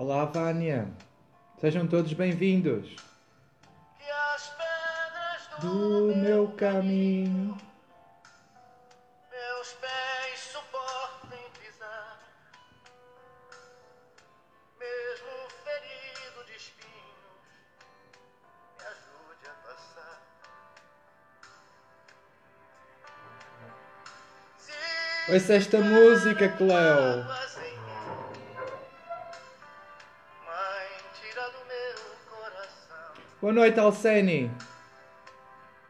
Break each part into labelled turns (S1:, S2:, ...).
S1: Olá, Vânia. Sejam todos bem-vindos.
S2: As pedras
S1: Do meu caminho.
S2: meus pés suportem pisar, mesmo ferido de espinhos, me ajude a passar. Se
S1: Ouça esta música, Cleo. Boa noite, Alcene.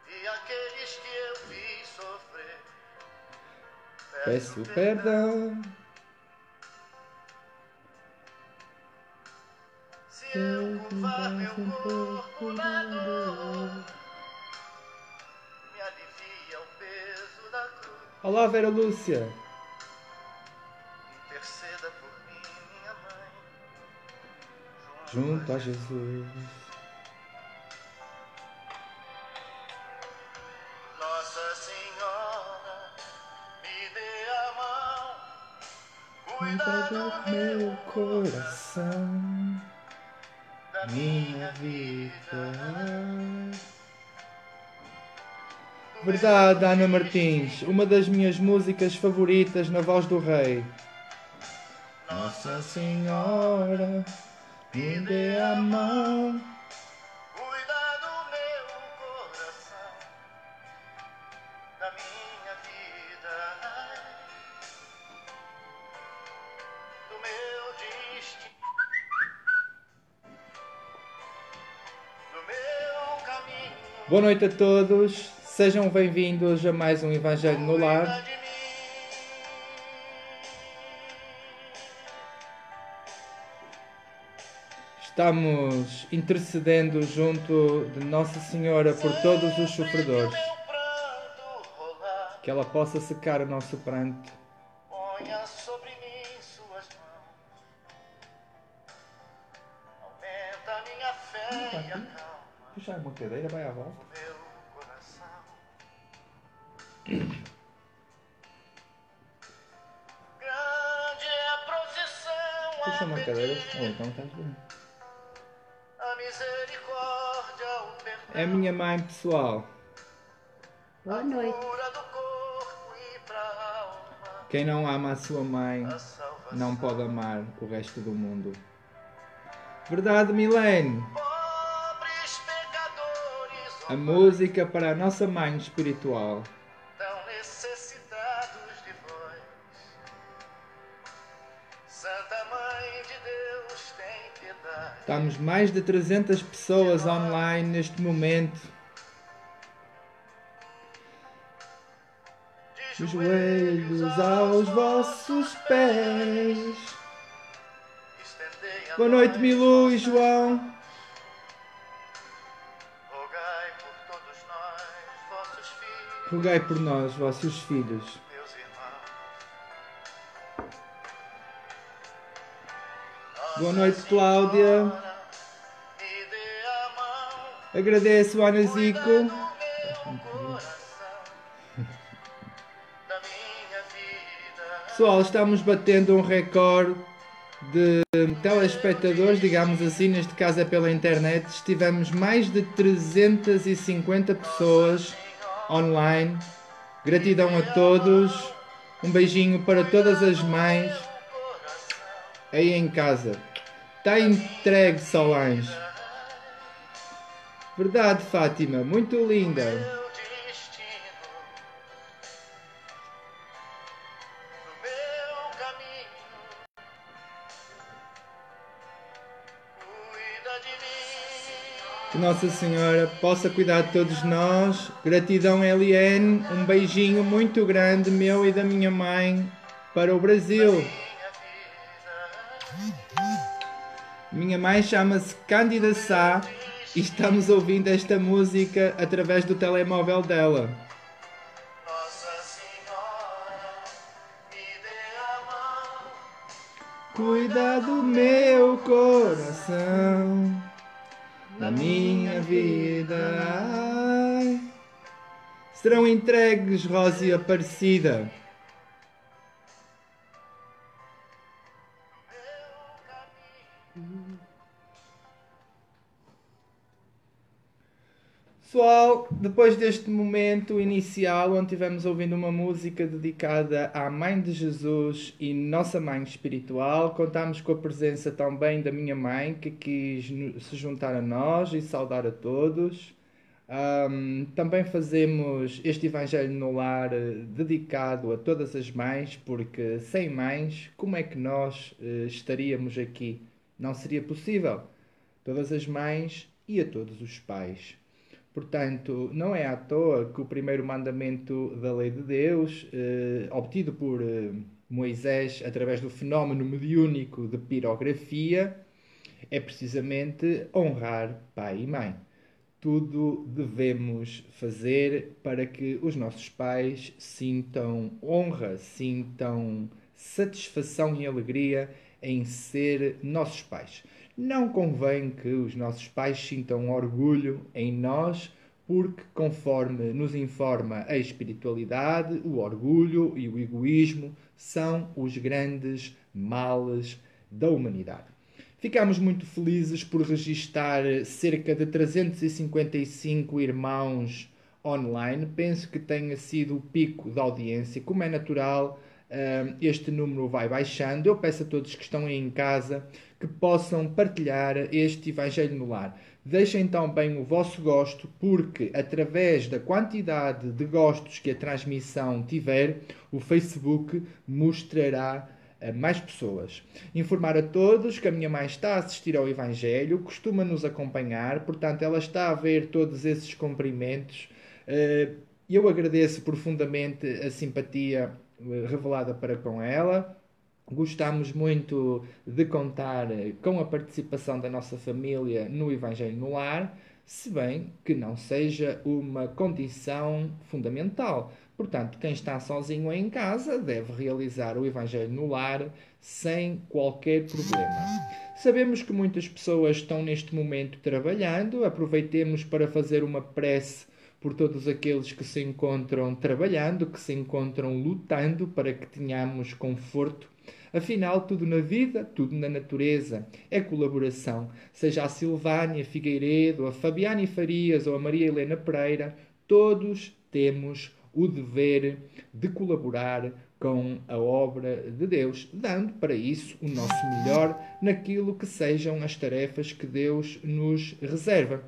S2: E aqueles que eu fiz sofrer,
S1: Peço perdão.
S2: Se eu curvar meu corpo na dor, me alivia o peso da cruz.
S1: Olá, Vera Lúcia.
S2: Interceda por mim, minha mãe,
S1: Junto a Jesus.
S2: Cuida do
S1: meu coração.
S2: da
S1: Minha vida. Verdade, Ana Martins. Uma das minhas músicas favoritas na voz do rei. Nossa Senhora, me dê a mão. Boa noite a todos. Sejam bem-vindos a mais um Evangelho no Lar. Estamos intercedendo junto de Nossa Senhora por todos os sofredores.
S2: Que
S1: ela possa secar o nosso pranto. Uma cadeira, vai à volta.
S2: é
S1: Puxa
S2: a
S1: uma cadeira.
S2: pedir
S1: Ou então estás bem.
S2: a misericórdia, o perdão.
S1: É a minha mãe pessoal.
S3: Boa noite.
S2: Cura do corpo e pra alma.
S1: Quem não ama a sua mãe não pode amar o resto do mundo. Verdade, Milene? A música para a nossa mãe espiritual.
S2: tão necessitados de vós. Santa Mãe de Deus, tem piedade.
S1: Estamos mais de 300 pessoas online neste momento.
S2: De
S1: joelhos aos vossos pés. Boa noite, Milu e João.
S2: Rogai por nós, vossos filhos.
S1: Boa noite, Cláudia. Agradeço, Ana Zico. Pessoal, estamos batendo um recorde de telespectadores, digamos assim, neste caso é pela internet. Estivemos mais de 350 pessoas online. Gratidão a todos. Um beijinho para todas as mães aí em casa. Está entregue, Solange. Verdade, Fátima. Muito linda. Que Nossa Senhora possa cuidar de todos nós. Gratidão, Eliane. Um beijinho muito grande, meu e da minha mãe, para o Brasil.
S2: Minha
S1: mãe chama-se Cândida Sá e estamos ouvindo esta música através do telemóvel dela.
S2: Nossa Senhora, me dê a mão.
S1: Cuida do meu coração, da minha vida. Serão entregues, Rosa Aparecida. Pessoal, depois deste momento inicial, onde tivemos ouvindo uma música dedicada à Mãe de Jesus e nossa Mãe Espiritual, contamos com a presença também da minha mãe, que quis se juntar a nós e saudar a todos. Um, também fazemos este Evangelho no Lar eh, dedicado a todas as mães, porque sem mães, como é que nós uh, estaríamos aqui? Não seria possível. Todas as mães e a todos os pais. Portanto, não é à toa que o primeiro mandamento da lei de Deus, eh, obtido por eh, Moisés através do fenómeno mediúnico de pirografia, é precisamente honrar pai e mãe. Tudo devemos fazer para que os nossos pais sintam honra, sintam satisfação e alegria em ser nossos pais. Não convém que os nossos pais sintam orgulho em nós, porque, conforme nos informa a espiritualidade, o orgulho e o egoísmo são os grandes males da humanidade. Ficamos muito felizes por registar cerca de 355 irmãos online. Penso que tenha sido o pico da audiência. Como é natural, eh, este número vai baixando. Eu peço a todos que estão em casa que possam partilhar este Evangelho no lar. Deixem também o vosso gosto, porque através da quantidade de gostos que a transmissão tiver, o Facebook mostrará a mais pessoas. Informar a todos que a minha mãe está a assistir ao Evangelho, costuma nos acompanhar, portanto, ela está a ver todos esses cumprimentos. Eh, eu agradeço profundamente a simpatia eh, revelada para com ela Gostamos muito de contar com a participação da nossa família no Evangelho no Lar, se bem que não seja uma condição fundamental. Portanto, quem está sozinho em casa deve realizar o Evangelho no Lar sem qualquer problema. Sabemos que muitas pessoas estão neste momento trabalhando, aproveitemos para fazer uma prece por todos aqueles que se encontram trabalhando, que se encontram lutando para que tenhamos conforto Afinal, tudo na vida, tudo na natureza é colaboração. Seja a Silvânia Figueiredo, a Fabiane Farias ou a Maria Helena Pereira, todos temos o dever de colaborar com a obra de Deus, dando para isso o nosso melhor naquilo que sejam as tarefas que Deus nos reserva.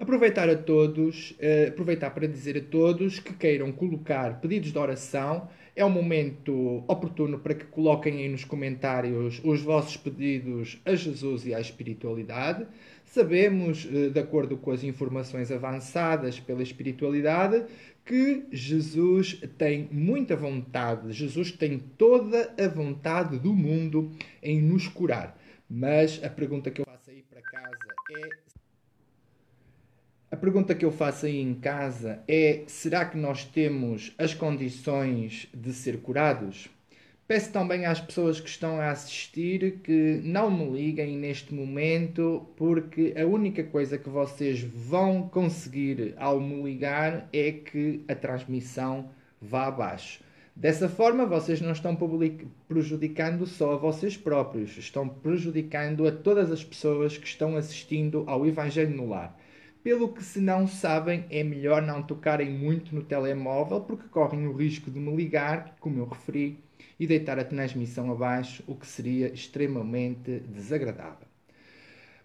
S1: Aproveitar a todos, uh, aproveitar para dizer a todos que queiram colocar pedidos de oração é um momento oportuno para que coloquem aí nos comentários os vossos pedidos a Jesus e à espiritualidade. Sabemos, eh, de acordo com as informações avançadas pela espiritualidade, que Jesus tem muita vontade, Jesus tem toda a vontade do mundo em nos curar. Mas a pergunta que eu faço aí para casa é a pergunta que eu faço aí em casa é: será que nós temos as condições de ser curados? Peço também às pessoas que estão a assistir que não me liguem neste momento, porque a única coisa que vocês vão conseguir ao me ligar é que a transmissão vá abaixo. Dessa forma, vocês não estão prejudicando só a vocês próprios, estão prejudicando a todas as pessoas que estão assistindo ao Evangelho no Lar. Pelo que, se não sabem, é melhor não tocarem muito no telemóvel porque correm o risco de me ligar, como eu referi, e deitar a transmissão abaixo, o que seria extremamente desagradável.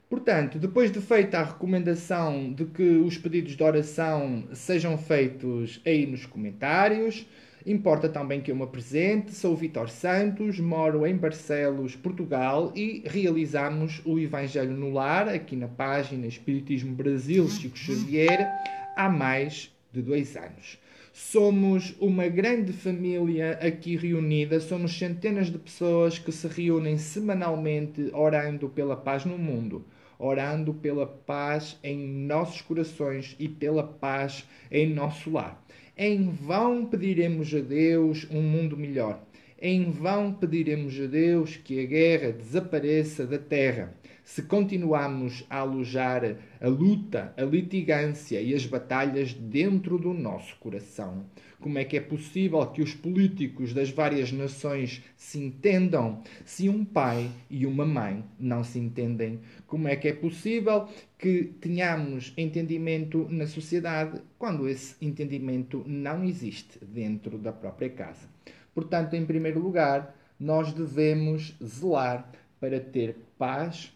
S1: Portanto, depois de feita a recomendação de que os pedidos de oração sejam feitos aí nos comentários, Importa também que eu me apresente, sou Vitor Santos, moro em Barcelos, Portugal e realizamos o Evangelho no Lar, aqui na página Espiritismo Brasil Chico Xavier, há mais de dois anos. Somos uma grande família aqui reunida, somos centenas de pessoas que se reúnem semanalmente orando pela paz no mundo, orando pela paz em nossos corações e pela paz em nosso lar. Em vão pediremos a Deus um mundo melhor. Em vão pediremos a Deus que a guerra desapareça da terra. Se continuamos a alojar a luta, a litigância e as batalhas dentro do nosso coração? Como é que é possível que os políticos das várias nações se entendam se um pai e uma mãe não se entendem? Como é que é possível que tenhamos entendimento na sociedade quando esse entendimento não existe dentro da própria casa? Portanto, em primeiro lugar, nós devemos zelar para ter paz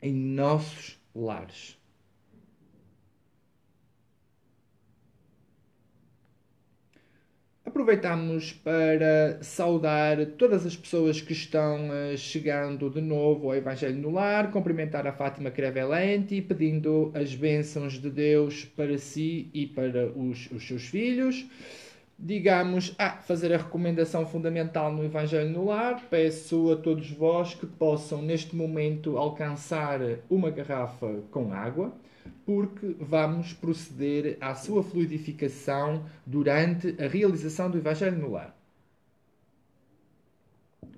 S1: em nossos lares. Aproveitamos para saudar todas as pessoas que estão uh, chegando de novo ao Evangelho no Lar, cumprimentar a Fátima Crevelenti, pedindo as bênçãos de Deus para si e para os, os seus filhos digamos, a fazer a recomendação fundamental no Evangelho no Lar. Peço a todos vós que possam, neste momento, alcançar uma garrafa com água, porque vamos proceder à sua fluidificação durante a realização do Evangelho no Lar.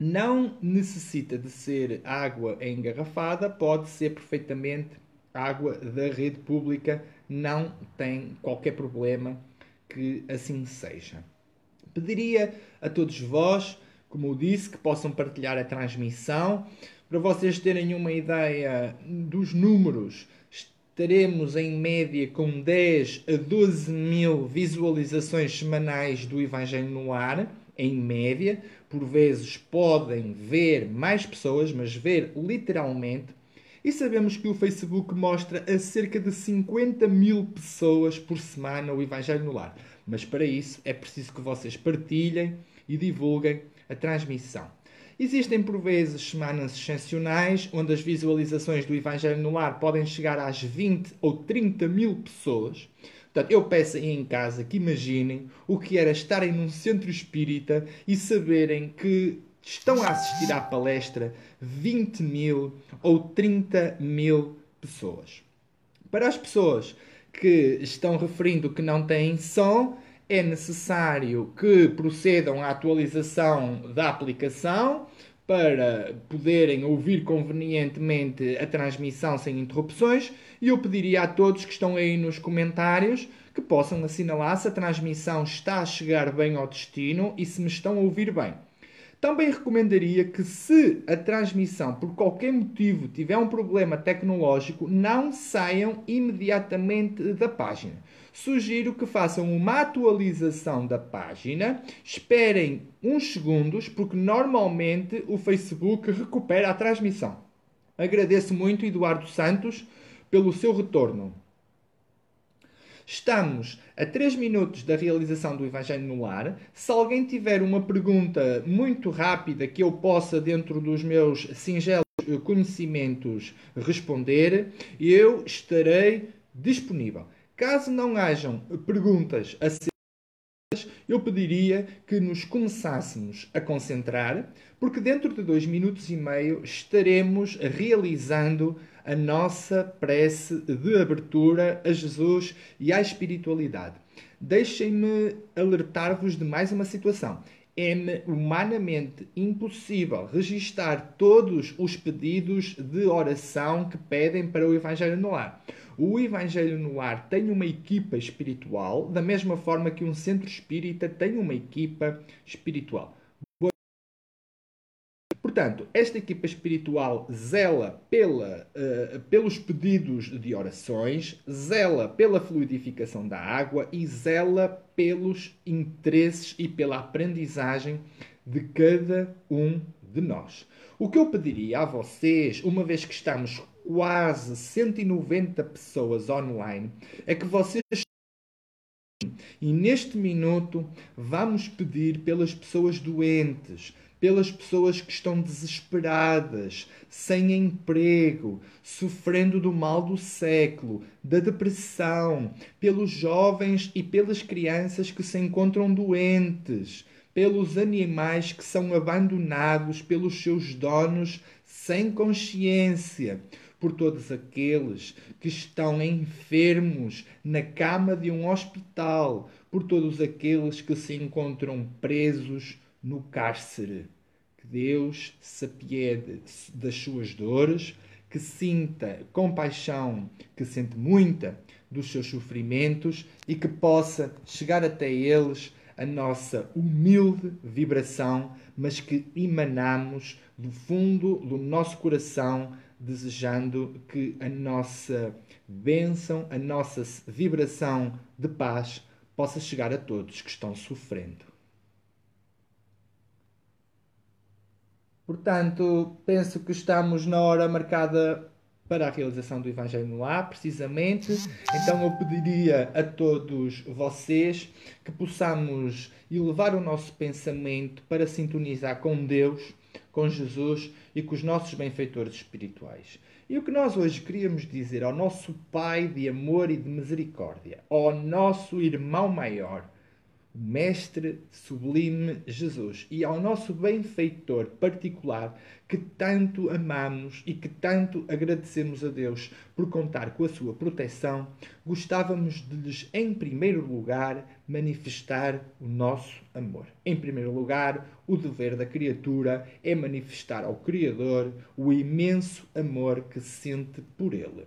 S1: Não necessita de ser água engarrafada, pode ser perfeitamente água da rede pública, não tem qualquer problema que assim seja. Pediria a todos vós, como eu disse, que possam partilhar a transmissão. Para vocês terem uma ideia dos números, estaremos em média com 10 a 12 mil visualizações semanais do Evangelho no Ar, em média. Por vezes podem ver mais pessoas, mas ver literalmente. E sabemos que o Facebook mostra a cerca de 50 mil pessoas por semana o Evangelho no Lar. Mas para isso é preciso que vocês partilhem e divulguem a transmissão. Existem por vezes semanas excepcionais onde as visualizações do Evangelho no Lar podem chegar às 20 ou 30 mil pessoas. Portanto, eu peço aí em casa que imaginem o que era estarem num centro espírita e saberem que estão a assistir à palestra 20 mil ou 30 mil pessoas. Para as pessoas que estão referindo que não têm som, é necessário que procedam à atualização da aplicação para poderem ouvir convenientemente a transmissão sem interrupções e eu pediria a todos que estão aí nos comentários que possam assinalar se a transmissão está a chegar bem ao destino e se me estão a ouvir bem. Também recomendaria que, se a transmissão por qualquer motivo tiver um problema tecnológico, não saiam imediatamente da página. Sugiro que façam uma atualização da página, esperem uns segundos, porque normalmente o Facebook recupera a transmissão. Agradeço muito, Eduardo Santos, pelo seu retorno. Estamos a 3 minutos da realização do Evangelho no Lar. Se alguém tiver uma pergunta muito rápida que eu possa, dentro dos meus singelos conhecimentos, responder, eu estarei disponível. Caso não hajam perguntas a ser eu pediria que nos começássemos a concentrar, porque dentro de dois minutos e meio estaremos realizando a nossa prece de abertura a Jesus e à espiritualidade. Deixem-me alertar-vos de mais uma situação. É humanamente impossível registar todos os pedidos de oração que pedem para o Evangelho no Lar. O Evangelho no Lar tem uma equipa espiritual, da mesma forma que um centro espírita tem uma equipa espiritual. Portanto, esta equipa espiritual zela pela, uh, pelos pedidos de orações, zela pela fluidificação da água e zela pelos interesses e pela aprendizagem de cada um de nós. O que eu pediria a vocês, uma vez que estamos quase 190 pessoas online, é que vocês e neste minuto vamos pedir pelas pessoas doentes, pelas pessoas que estão desesperadas, sem emprego, sofrendo do mal do século, da depressão, pelos jovens e pelas crianças que se encontram doentes, pelos animais que são abandonados pelos seus donos sem consciência, por todos aqueles que estão enfermos na cama de um hospital, por todos aqueles que se encontram presos no cárcere. Que Deus se apiede das suas dores, que sinta compaixão, que sente muita dos seus sofrimentos e que possa chegar até eles a nossa humilde vibração, mas que emanamos do fundo do nosso coração, desejando que a nossa bênção, a nossa vibração de paz possa chegar a todos que estão sofrendo. Portanto, penso que estamos na hora marcada para a realização do Evangelho no Lar, precisamente. Então eu pediria a todos vocês que possamos elevar o nosso pensamento para sintonizar com Deus, com Jesus e com os nossos benfeitores espirituais. E o que nós hoje queríamos dizer ao nosso Pai de amor e de misericórdia, ao nosso irmão maior, o Mestre Sublime Jesus e ao nosso benfeitor particular que tanto amamos e que tanto agradecemos a Deus por contar com a sua proteção, gostávamos de lhes, em primeiro lugar, manifestar o nosso amor. Em primeiro lugar, o dever da criatura é manifestar ao Criador o imenso amor que sente por ele.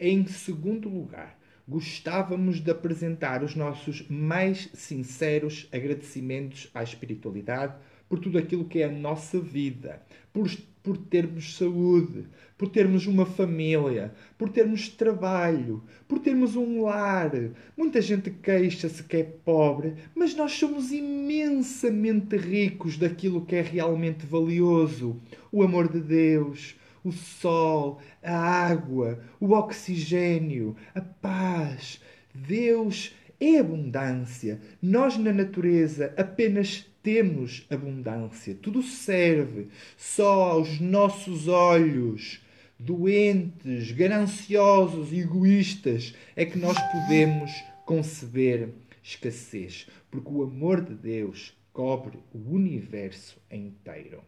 S1: Em segundo lugar, gostávamos de apresentar os nossos mais sinceros agradecimentos à espiritualidade por tudo aquilo que é a nossa vida, por, por termos saúde, por termos uma família, por termos trabalho, por termos um lar. Muita gente queixa-se que é pobre, mas nós somos imensamente ricos daquilo que é realmente valioso: o amor de Deus o sol, a água, o oxigênio, a paz. Deus é abundância. Nós, na natureza, apenas temos abundância. Tudo serve só aos nossos olhos. Doentes, gananciosos egoístas é que nós podemos conceber escassez, porque o amor de Deus cobre o universo inteiro.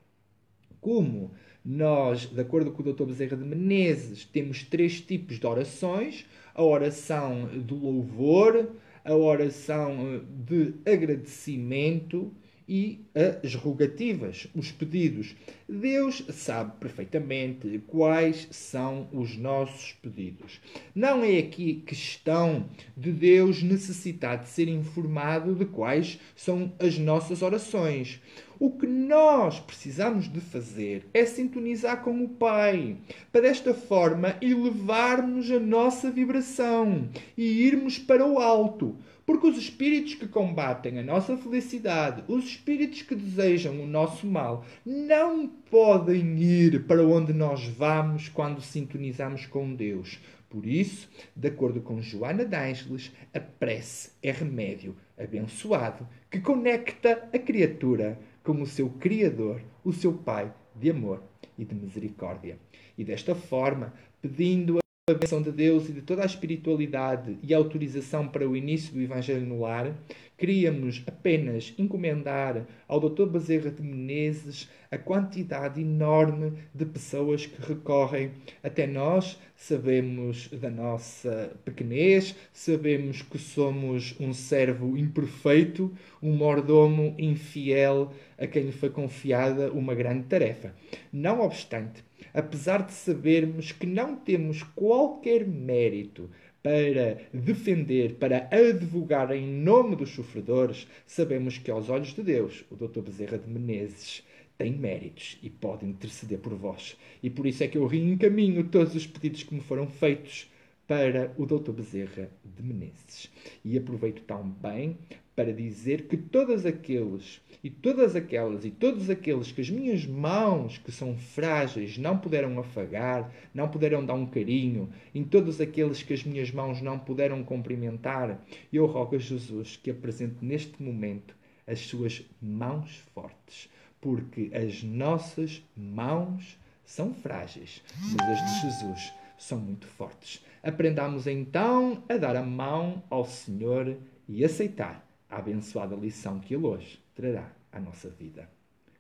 S1: Como nós, de acordo com o Dr. Bezerra de Menezes, temos três tipos de orações: a oração do louvor, a oração de agradecimento e as rogativas, os pedidos. Deus sabe perfeitamente quais são os nossos pedidos. Não é aqui questão de Deus necessitar de ser informado de quais são as nossas orações. O que nós precisamos de fazer é sintonizar com o Pai, para desta forma elevarmos a nossa vibração e irmos para o alto porque os espíritos que combatem a nossa felicidade, os espíritos que desejam o nosso mal, não podem ir para onde nós vamos quando sintonizamos com Deus. Por isso, de acordo com Joana D'Ângeles, a prece é remédio abençoado que conecta a criatura com o seu Criador, o seu Pai de amor e de misericórdia. E desta forma, pedindo a benção de Deus e de toda a espiritualidade e autorização para o início do Evangelho no Lar, queríamos apenas encomendar ao Dr. Bezerra de Menezes a quantidade enorme de pessoas que recorrem até nós. Sabemos da nossa pequenez, sabemos que somos um servo imperfeito, um mordomo infiel a quem lhe foi confiada uma grande tarefa. Não obstante, apesar de sabermos que não temos qualquer mérito para defender, para advogar em nome dos sofredores, sabemos que aos olhos de Deus, o Dr. Bezerra de Menezes tem méritos e pode interceder por vós. E por isso é que eu reencaminho todos os pedidos que me foram feitos para o Dr. Bezerra de Menezes. E aproveito também para dizer que todos aqueles e todas aquelas e todos aqueles que as minhas mãos, que são frágeis, não puderam afagar, não puderam dar um carinho, em todos aqueles que as minhas mãos não puderam cumprimentar, eu rogo a Jesus que apresente neste momento as suas mãos fortes, porque as nossas mãos são frágeis, mas as de Jesus são muito fortes. Aprendamos então a dar a mão ao Senhor e aceitar a abençoada lição que Ele hoje trará à nossa vida.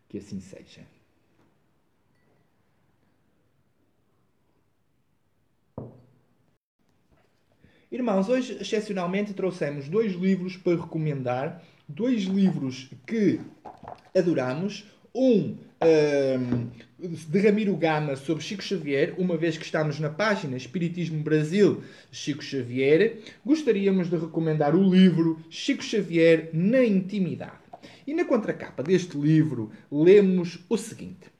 S1: Que assim seja. Irmãos, hoje excepcionalmente trouxemos dois livros para recomendar, dois livros que adoramos. Um hum, de Ramiro Gama sobre Chico Xavier, uma vez que estamos na página Espiritismo Brasil Chico Xavier, gostaríamos de recomendar o livro Chico Xavier na Intimidade. E na contracapa deste livro lemos o seguinte.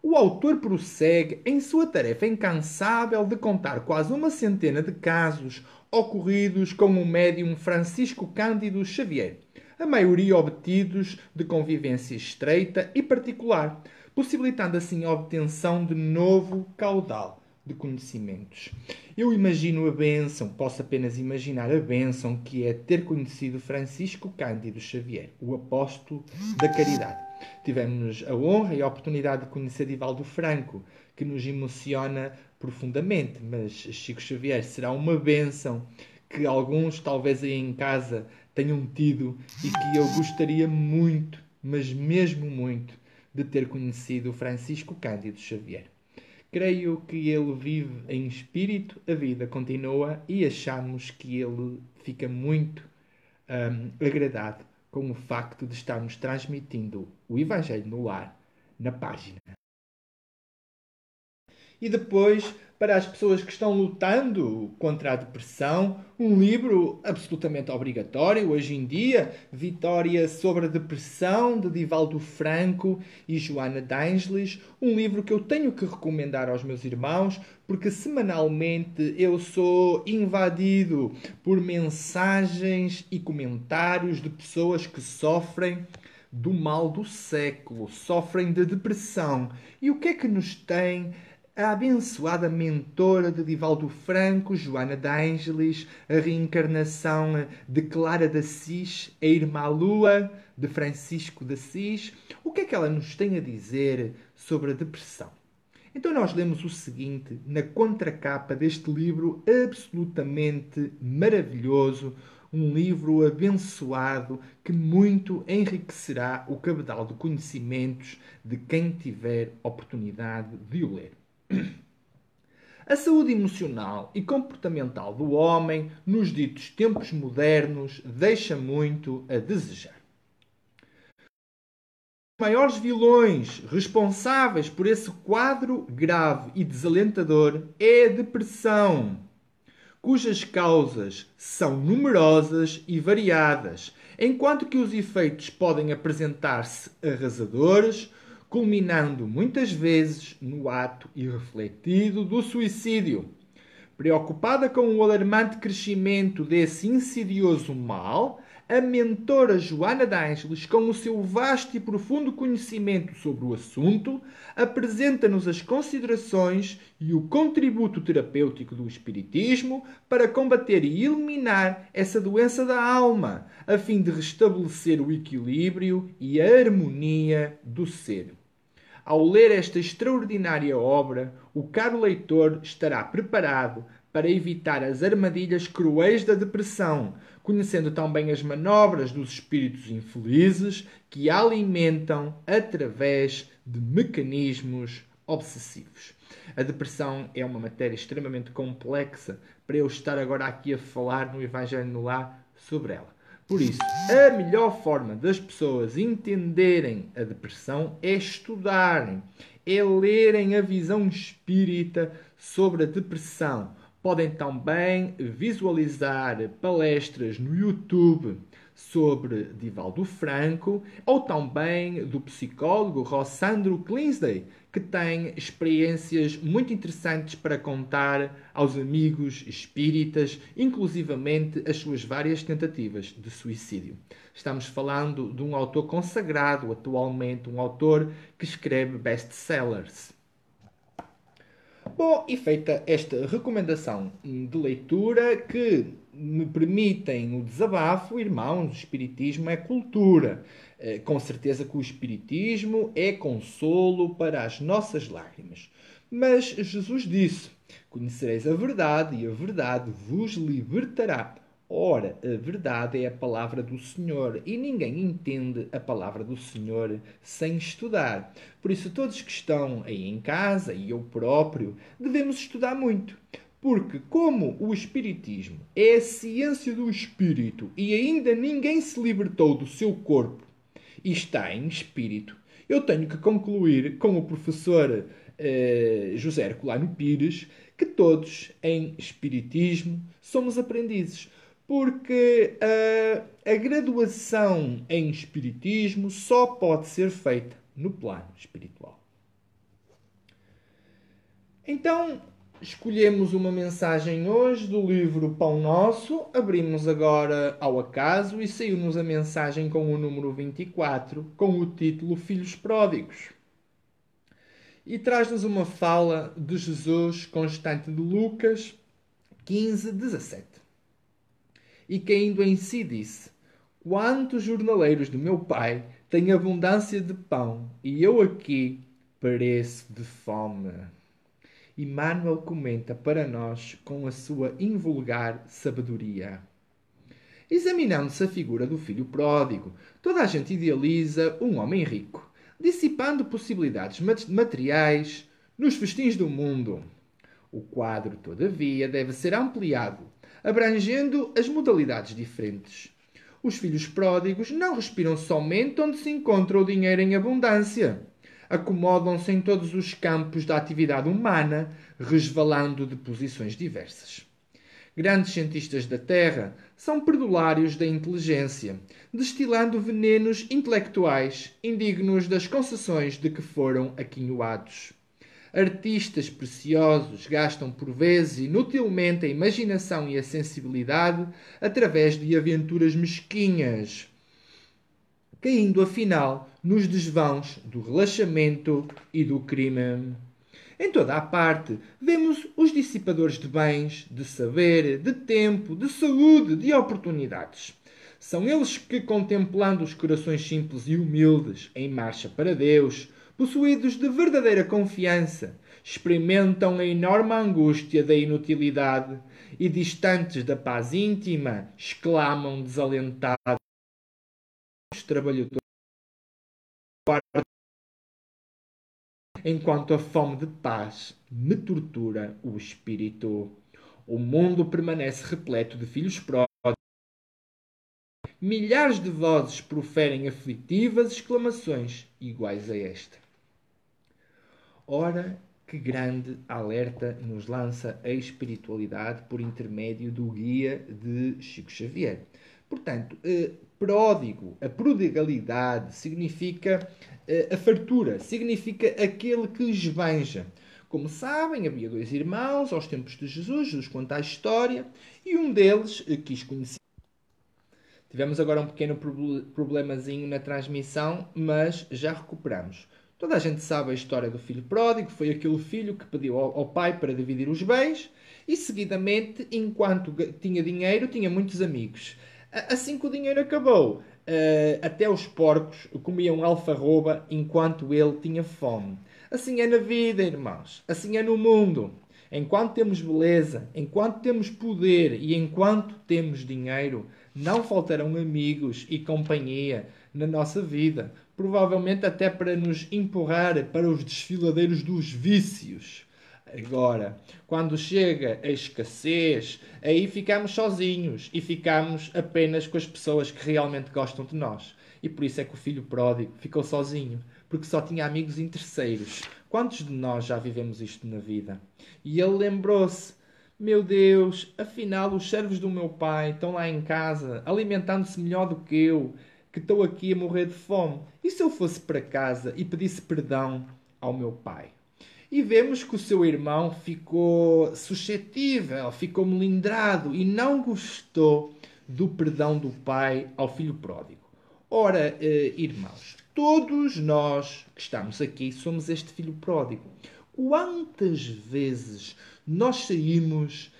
S1: O autor prossegue em sua tarefa incansável de contar quase uma centena de casos ocorridos com o médium Francisco Cândido Xavier, a maioria obtidos de convivência estreita e particular, possibilitando assim a obtenção de novo caudal de conhecimentos. Eu imagino a bênção, posso apenas imaginar a bênção que é ter conhecido Francisco Cândido Xavier, o apóstolo da caridade. Tivemos a honra e a oportunidade de conhecer Divaldo Franco, que nos emociona profundamente, mas Chico Xavier será uma bênção que alguns, talvez aí em casa, tenham tido e que eu gostaria muito, mas mesmo muito, de ter conhecido Francisco Cândido Xavier. Creio que ele vive em espírito, a vida continua e achamos que ele fica muito um, agradado com o facto de estarmos transmitindo o Evangelho no lar na página. E depois para as pessoas que estão lutando contra a depressão, um livro absolutamente obrigatório hoje em dia, Vitória sobre a Depressão, de Divaldo Franco e Joana D'Angelis, um livro que eu tenho que recomendar aos meus irmãos, porque semanalmente eu sou invadido por mensagens e comentários de pessoas que sofrem do mal do século, sofrem de depressão. E o que é que nos tem a abençoada mentora de Divaldo Franco, Joana d'Angelis, a reencarnação de Clara de Assis, a irmã Lua de Francisco de Assis. O que é que ela nos tem a dizer sobre a depressão? Então nós lemos o seguinte na contracapa deste livro absolutamente maravilhoso, um livro abençoado que muito enriquecerá o cabedal de conhecimentos de quem tiver oportunidade de o ler. A saúde emocional e comportamental do homem, nos ditos tempos modernos, deixa muito a desejar. Os maiores vilões responsáveis por esse quadro grave e desalentador é a depressão, cujas causas são numerosas e variadas, enquanto que os efeitos podem apresentar-se arrasadores, culminando muitas vezes no ato irrefletido do suicídio. Preocupada com o alarmante crescimento desse insidioso mal, a mentora Joana d'Ângeles, com o seu vasto e profundo conhecimento sobre o assunto, apresenta-nos as considerações e o contributo terapêutico do Espiritismo para combater e eliminar essa doença da alma, a fim de restabelecer o equilíbrio e a harmonia do ser. Ao ler esta extraordinária obra, o caro leitor estará preparado para evitar as armadilhas cruéis da depressão, conhecendo também as manobras dos espíritos infelizes que a alimentam através de mecanismos obsessivos. A depressão é uma matéria extremamente complexa para eu estar agora aqui a falar no Evangelho no Lar sobre ela. Por isso, a melhor forma das pessoas entenderem a depressão é estudarem, é lerem a visão espírita sobre a depressão. Podem também visualizar palestras no YouTube sobre Divaldo Franco ou também do psicólogo Rossandro Clinsley, que tem experiências muito interessantes para contar aos amigos espíritas, inclusivamente as suas várias tentativas de suicídio. Estamos falando de um autor consagrado atualmente, um autor que escreve best-sellers. Bom, e feita esta recomendação de leitura que me permitem o desabafo, irmãos, o Espiritismo é cultura. Eh, com certeza que o Espiritismo é consolo para as nossas lágrimas. Mas Jesus disse: Conhecereis a verdade, e a verdade vos libertará. Ora, a verdade é a palavra do Senhor e ninguém entende a palavra do Senhor sem estudar. Por isso, todos que estão aí em casa e eu próprio devemos estudar muito. Porque, como o Espiritismo é a ciência do espírito e ainda ninguém se libertou do seu corpo e está em espírito, eu tenho que concluir com o professor eh, José Herculano Pires que todos em Espiritismo somos aprendizes. Porque uh, a graduação em Espiritismo só pode ser feita no plano espiritual. Então, escolhemos uma mensagem hoje do livro Pão Nosso, abrimos agora ao acaso e saiu-nos a mensagem com o número 24, com o título Filhos Pródigos e traz-nos uma fala de Jesus constante de Lucas 15, 17. E caindo em si disse: Quantos jornaleiros do meu pai têm abundância de pão, e eu aqui pareço de fome. Emmanuel comenta para nós com a sua invulgar sabedoria. Examinando-se a figura do filho pródigo, toda a gente idealiza um homem rico dissipando possibilidades materiais nos festins do mundo. O quadro, todavia, deve ser ampliado, abrangendo as modalidades diferentes. Os filhos pródigos não respiram somente onde se encontra o dinheiro em abundância. Acomodam-se em todos os campos da atividade humana, resvalando de posições diversas. Grandes cientistas da Terra são perdulários da inteligência, destilando venenos intelectuais indignos das concessões de que foram aquinhoados. Artistas preciosos gastam por vezes inutilmente a imaginação e a sensibilidade através de aventuras mesquinhas, caindo afinal nos desvãos do relaxamento e do crime. Em toda a parte vemos os dissipadores de bens, de saber, de tempo, de saúde, de oportunidades. São eles que, contemplando os corações simples e humildes em marcha para Deus, possuídos de verdadeira confiança, experimentam a enorme angústia da inutilidade e, distantes da paz íntima, exclamam desalentados os enquanto a fome de paz me tortura o espírito. O mundo permanece repleto de filhos pródigos. Milhares de vozes proferem aflitivas exclamações iguais a esta. Ora, que grande alerta nos lança a espiritualidade por intermédio do guia de Chico Xavier. Portanto, eh, pródigo, a prodigalidade significa eh, a fartura, significa aquele que esbanja. Como sabem, havia dois irmãos aos tempos de Jesus, Jesus conta a história, e um deles eh, quis conhecer. Tivemos agora um pequeno problemazinho na transmissão, mas já recuperamos. Toda a gente sabe a história do filho pródigo, foi aquele filho que pediu ao, pai para dividir os bens e, seguidamente, enquanto tinha dinheiro, tinha muitos amigos. Assim que o dinheiro acabou, Uh, até os porcos comiam alfarroba enquanto ele tinha fome. Assim é na vida, irmãos. Assim é no mundo. Enquanto temos beleza, enquanto temos poder e enquanto temos dinheiro, não faltarão amigos e companhia na nossa vida. Provavelmente até para nos empurrar para os desfiladeiros dos vícios. Agora, quando chega a escassez, aí ficamos sozinhos e ficamos apenas com as pessoas que realmente gostam de nós. E por isso é que o filho pródigo ficou sozinho, porque só tinha amigos interesseiros. Quantos de nós já vivemos isto na vida? E ele lembrou-se: Meu Deus, afinal os servos do meu pai estão lá em casa, alimentando-se melhor do que eu, que estou aqui a morrer de fome. E se eu fosse para casa e pedisse perdão ao meu pai? E vemos que o seu irmão ficou suscetível, ficou melindrado e não gostou do perdão do pai ao filho pródigo. Ora, eh, irmãos, todos nós que estamos aqui somos este filho pródigo. Quantas vezes nós saímos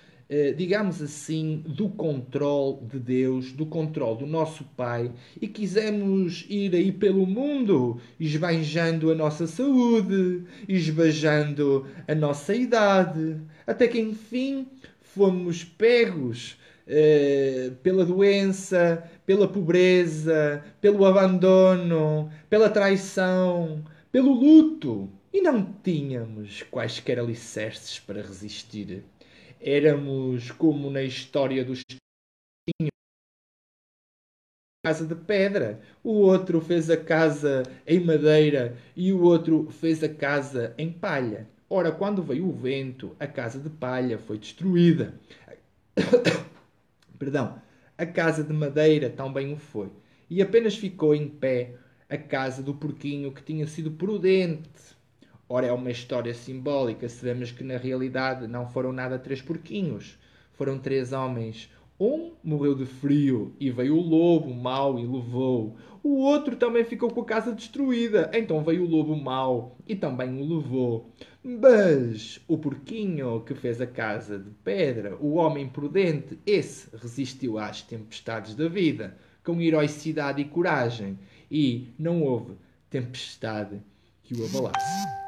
S1: digamos assim, do controle de Deus, do controle do nosso Pai, e quisemos ir aí pelo mundo, esbanjando a nossa saúde, esbanjando a nossa idade, até que enfim fomos pegos eh, pela doença, pela pobreza, pelo abandono, pela traição, pelo luto, e não tínhamos quaisquer alicerces para resistir éramos como na história dos casa de pedra, o outro fez a casa em madeira e o outro fez a casa em palha. Ora, quando veio o vento, a casa de palha foi destruída. Perdão, a casa de madeira também o foi. E apenas ficou em pé a casa do porquinho que tinha sido prudente. Ora, é uma história simbólica. Sabemos que na realidade não foram nada três porquinhos. Foram três homens. Um morreu de frio e veio o lobo mau e levou. O outro também ficou com a casa destruída. Então veio o lobo mau e também o levou. Mas o porquinho que fez a casa de pedra, o homem prudente, esse resistiu às tempestades da vida, com heroicidade e coragem, e não houve tempestade que o abalasse.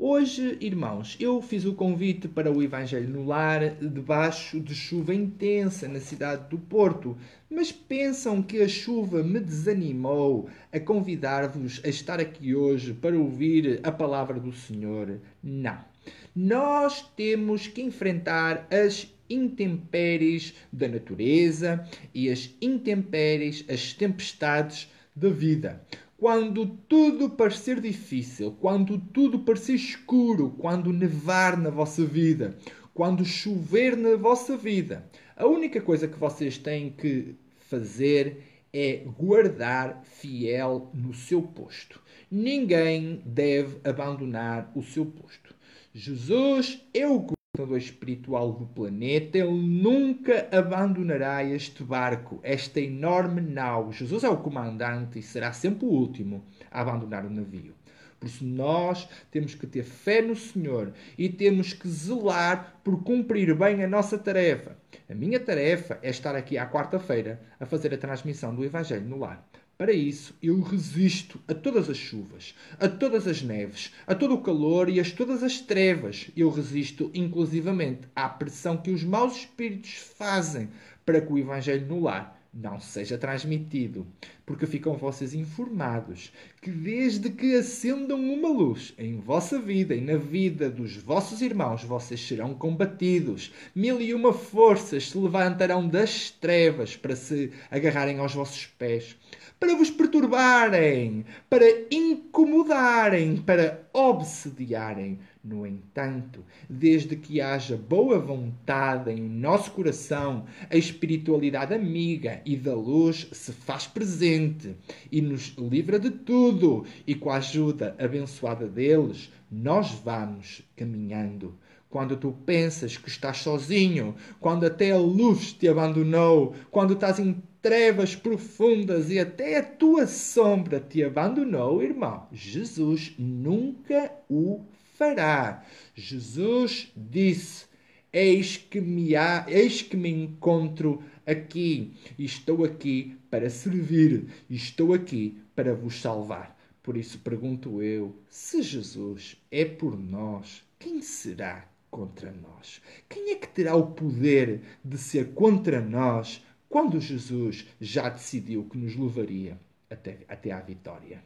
S1: Hoje, irmãos, eu fiz o convite para o Evangelho no Lar debaixo de chuva intensa na cidade do Porto, mas pensam que a chuva me desanimou a convidar-vos a estar aqui hoje para ouvir a palavra do Senhor? Não. Nós temos que enfrentar as intempéries da natureza e as intempéries, as tempestades da vida. Quando tudo parecer difícil, quando tudo parecer escuro, quando nevar na vossa vida, quando chover na vossa vida, a única coisa que vocês têm que fazer é guardar fiel no seu posto. Ninguém deve abandonar o seu posto. Jesus é o governador espiritual do planeta, ele nunca abandonará este barco, esta enorme nau. Jesus é o comandante e será sempre o último a abandonar o navio. Por isso, nós temos que ter fé no Senhor e temos que zelar por cumprir bem a nossa tarefa. A minha tarefa é estar aqui à quarta-feira a fazer a transmissão do Evangelho no lar. Para isso, eu resisto a todas as chuvas, a todas as neves, a todo o calor e a todas as trevas. Eu resisto, inclusivamente, à pressão que os maus espíritos fazem para que o Evangelho no lar não seja transmitido, porque ficam vocês informados que desde que acendam uma luz em vossa vida e na vida dos vossos irmãos, vocês serão combatidos. Mil e uma forças se levantarão das trevas para se agarrarem aos vossos pés para vos perturbarem, para incomodarem, para obsediarem. No entanto, desde que haja boa vontade em nosso coração, a espiritualidade amiga e da luz se faz presente e nos livra de tudo, e com a ajuda abençoada deles, nós vamos caminhando. Quando tu pensas que estás sozinho, quando até a luz te abandonou, quando estás em trevas profundas e até a tua sombra te abandonou, irmão, Jesus nunca o fará. Jesus disse: Eis que me há, eis que me encontro aqui, estou aqui para servir, estou aqui para vos salvar. Por isso pergunto eu: se Jesus é por nós, quem será contra nós? Quem é que terá o poder de ser contra nós quando Jesus já decidiu que nos levaria até, até à vitória.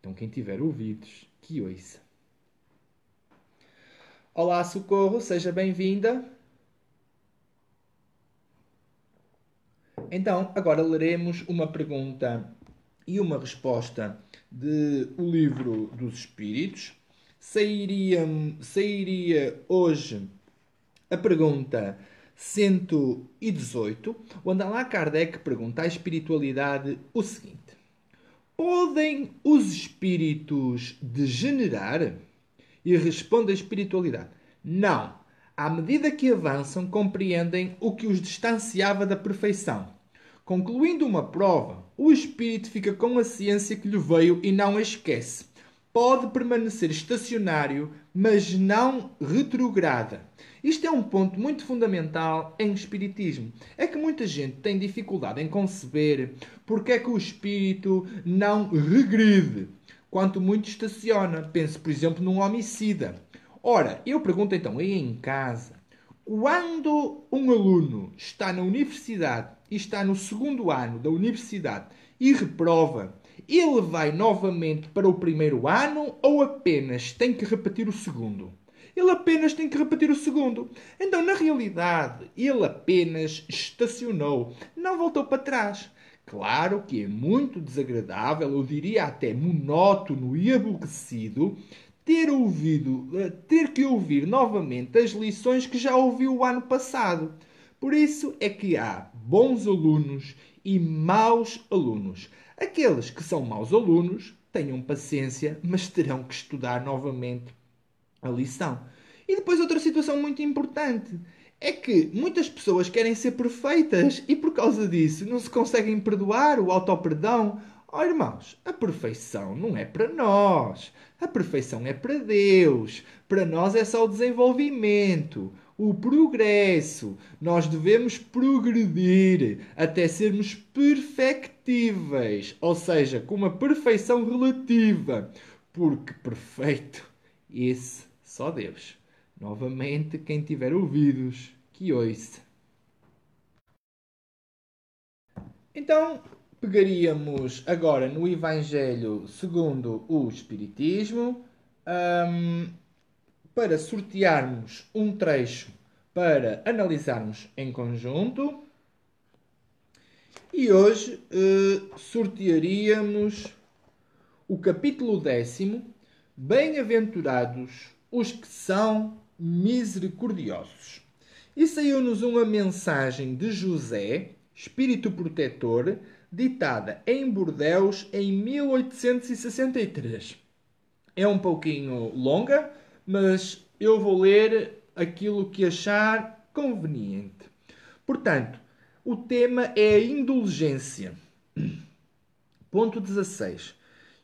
S1: Então, quem tiver ouvidos, que ouça. Olá, Socorro, seja bem-vinda. Então, agora leremos uma pergunta e uma resposta de O Livro dos Espíritos. Sairia, sairia hoje a pergunta 118, onde Allan Kardec pergunta à espiritualidade o seguinte: Podem os espíritos degenerar? E responde a espiritualidade: Não. À medida que avançam, compreendem o que os distanciava da perfeição. Concluindo uma prova, o espírito fica com a ciência que lhe veio e não a esquece. Pode permanecer estacionário, mas não retrograda. Isto é um ponto muito fundamental em espiritismo. É que muita gente tem dificuldade em conceber porque é que o espírito não regride, quanto muito estaciona. Pense, por exemplo, num homicida. Ora, eu pergunto então aí em casa, quando um aluno está na universidade e está no segundo ano da universidade e reprova, ele vai novamente para o primeiro ano ou apenas tem que repetir o segundo? ele apenas tem que repetir o segundo. Então, na realidade, ele apenas estacionou, não voltou para trás. Claro que é muito desagradável, eu diria até monótono e aborrecido, ter ouvido, eh, ter que ouvir novamente as lições que já ouviu o ano passado. Por isso é que há bons alunos e maus alunos. Aqueles que são maus alunos tenham paciência, mas terão que estudar novamente a lição. E depois outra situação muito importante é que muitas pessoas querem ser perfeitas e por causa disso não se conseguem perdoar o auto-perdão. Oh, irmãos, a perfeição não é para nós. A perfeição é para Deus. Para nós é só o desenvolvimento, o progresso. Nós devemos progredir até sermos perfectíveis, ou seja, com uma perfeição relativa. Porque perfeito, esse só Deus. Novamente, quem tiver ouvidos, que ouça. Então, pegaríamos agora no Evangelho segundo o Espiritismo um, para sortearmos um trecho para analisarmos em conjunto. E hoje uh, sortearíamos o capítulo décimo, Bem-aventurados os que são misericordiosos. E saiu-nos uma mensagem de José, espírito protetor, ditada em Bordeus em 1863. É um pouquinho longa, mas eu vou ler aquilo que achar conveniente. Portanto, o tema é a indulgência. Ponto 16.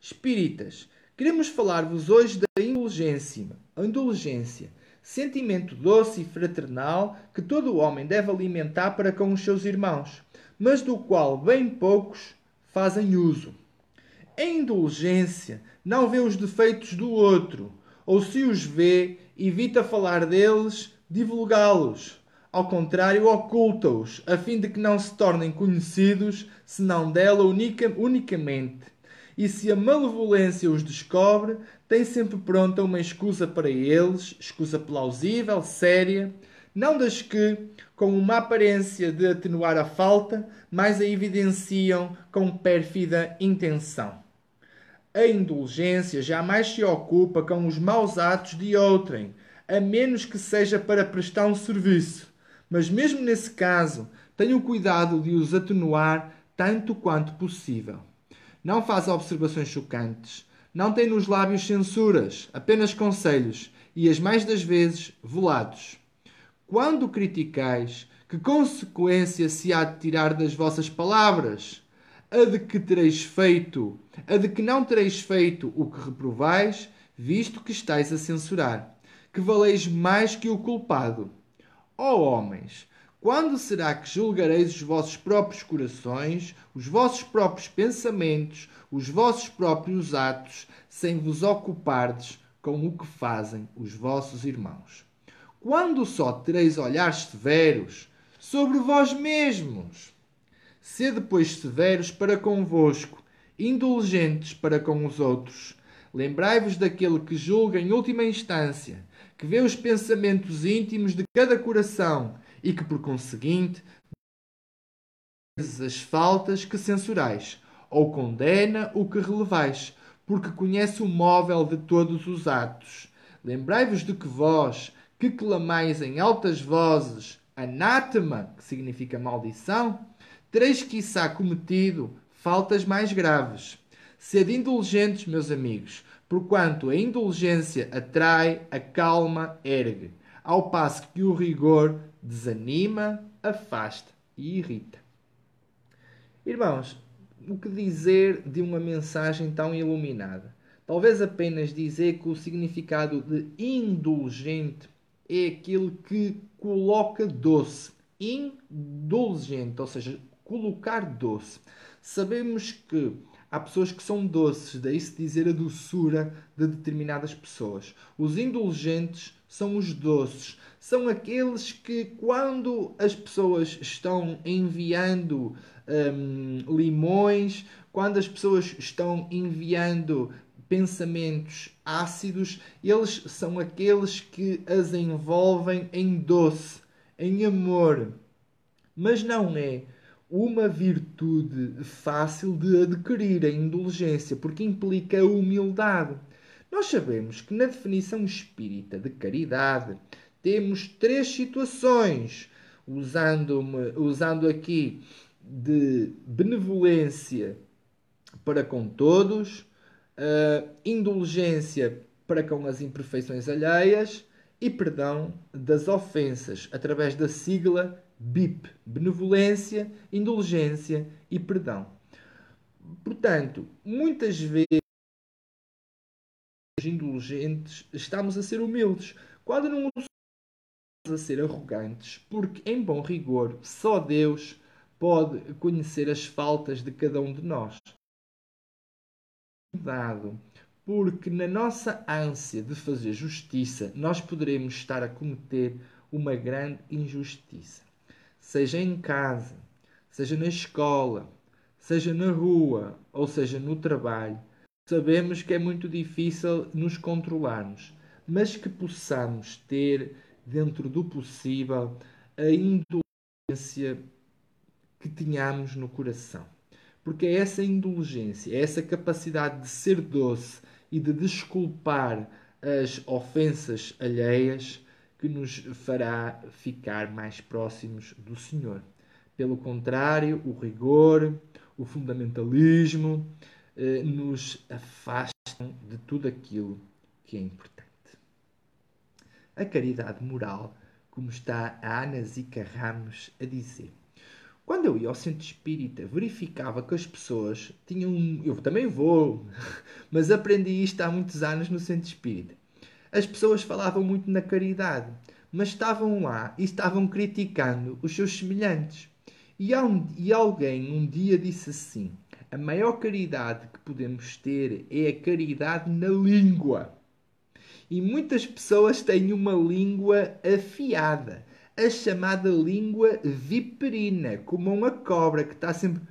S1: Espíritas, queremos falar-vos hoje da indulgência. A indulgência sentimento doce e fraternal que todo homem deve alimentar para com os seus irmãos, mas do qual bem poucos fazem uso. A indulgência não vê os defeitos do outro, ou se os vê, evita falar deles, divulgá-los. Ao contrário, oculta-os, a fim de que não se tornem conhecidos, senão dela unica, unicamente. E se a malevolência os descobre, tem sempre pronta uma escusa para eles, escusa plausível, séria, não das que, com uma aparência de atenuar a falta, mais a evidenciam com pérfida intenção. A indulgência jamais se ocupa com os maus atos de outrem, a menos que seja para prestar um serviço. Mas mesmo nesse caso, tenha o cuidado de os atenuar tanto quanto possível. Não faz observações chocantes, não tem nos lábios censuras, apenas conselhos, e as mais das vezes velados. Quando criticais, que consequência se há de tirar das vossas palavras? A de que tereis feito, a de que não tereis feito o que reprovais, visto que estáis a censurar, que valeis mais que o culpado. Ó oh, homens, quando será que julgareis os vossos próprios corações, os vossos próprios pensamentos, os vossos próprios atos, sem vos ocupardes com o que fazem os vossos irmãos? Quando só tereis olhares severos sobre vós mesmos? Sede, pois, severos para convosco, indulgentes para com os outros. Lembrai-vos daquele que julga em última instância, que vê os pensamentos íntimos de cada coração e que, por conseguinte, as faltas que censurais, ou condena o que relevais, porque conhece o móvel de todos os atos. Lembrai-vos de que vós, que clamais em altas vozes, anátema, que significa maldição, tereis quiçá cometido faltas mais graves. Sede indulgentes, meus amigos, porquanto a indulgência atrai, acalma, ergue, ao passo que o rigor desanima, afasta e irrita. Irmãos, o que dizer de uma mensagem tão iluminada? Talvez apenas dizer que o significado de indulgente é aquilo que coloca doce. Indulgente, ou seja, colocar doce. Sabemos que há pessoas que são doces, daí se dizer a doçura de determinadas pessoas. Os indulgentes são os doces, são aqueles que, quando as pessoas estão enviando um, limões, quando as pessoas estão enviando pensamentos ácidos, eles são aqueles que as envolvem em doce, em amor. Mas não é uma virtude fácil de adquirir, a indulgência, porque implica a humildade. Nós sabemos que na definição espírita de caridade temos três situações, usando, usando aqui de benevolência para com todos, uh, indulgência para com as imperfeições alheias e perdão das ofensas, através da sigla BIP, benevolência, indulgência e perdão. Portanto, muitas vezes indulgentes estamos a ser humildes, quando não estamos a ser arrogantes, porque em bom rigor só Deus pode conhecer as faltas de cada um de nós. Cuidado, porque na nossa ânsia de fazer justiça, nós poderemos estar a cometer uma grande injustiça seja em casa, seja na escola, seja na rua ou seja no trabalho, sabemos que é muito difícil nos controlarmos, mas que possamos ter, dentro do possível, a indulgência que tínhamos no coração. Porque é essa indulgência, é essa capacidade de ser doce e de desculpar as ofensas alheias que nos fará ficar mais próximos do Senhor. Pelo contrário, o rigor, o fundamentalismo eh, nos afastam de tudo aquilo que é importante. A caridade moral, como está a Ana Zica Ramos a dizer. Quando eu ia ao centro espírita, verificava que as pessoas tinham. Eu também vou, mas aprendi isto há muitos anos no centro espírita as pessoas falavam muito na caridade, mas estavam lá e estavam criticando os seus semelhantes. E, um, e alguém um dia disse assim: a maior caridade que podemos ter é a caridade na língua. E muitas pessoas têm uma língua afiada, a chamada língua viperina, como uma cobra que está sempre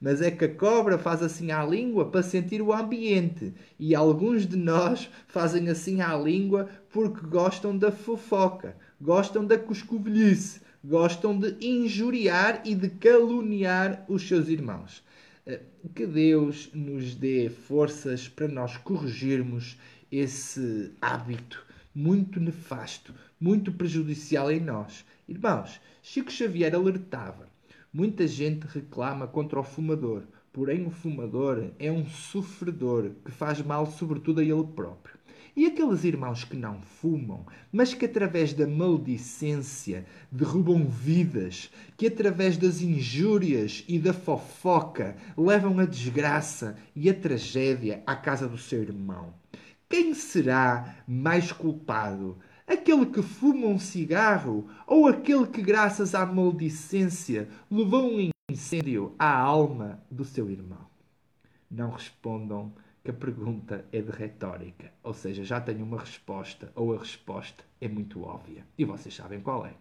S1: mas é que a cobra faz assim à língua para sentir o ambiente. E alguns de nós fazem assim à língua porque gostam da fofoca, gostam da coscovilhice, gostam de injuriar e de caluniar os seus irmãos. Eh, que Deus nos dê forças para nós corrigirmos esse hábito muito nefasto, muito prejudicial em nós. Irmãos, Chico Xavier alertava Muita gente reclama contra o fumador, porém o fumador é um sofredor que faz mal sobretudo a ele próprio. E aqueles irmãos que não fumam, mas que através da maldicência derrubam vidas, que através das injúrias e da fofoca levam a desgraça e a tragédia à casa do seu irmão. Quem será mais culpado? Aquele que fuma um cigarro ou aquele que, graças à maldicência, levou um incêndio à alma do seu irmão? Não respondam que a pergunta é de retórica, ou seja, já tenho uma resposta ou a resposta é muito óbvia e vocês sabem qual é.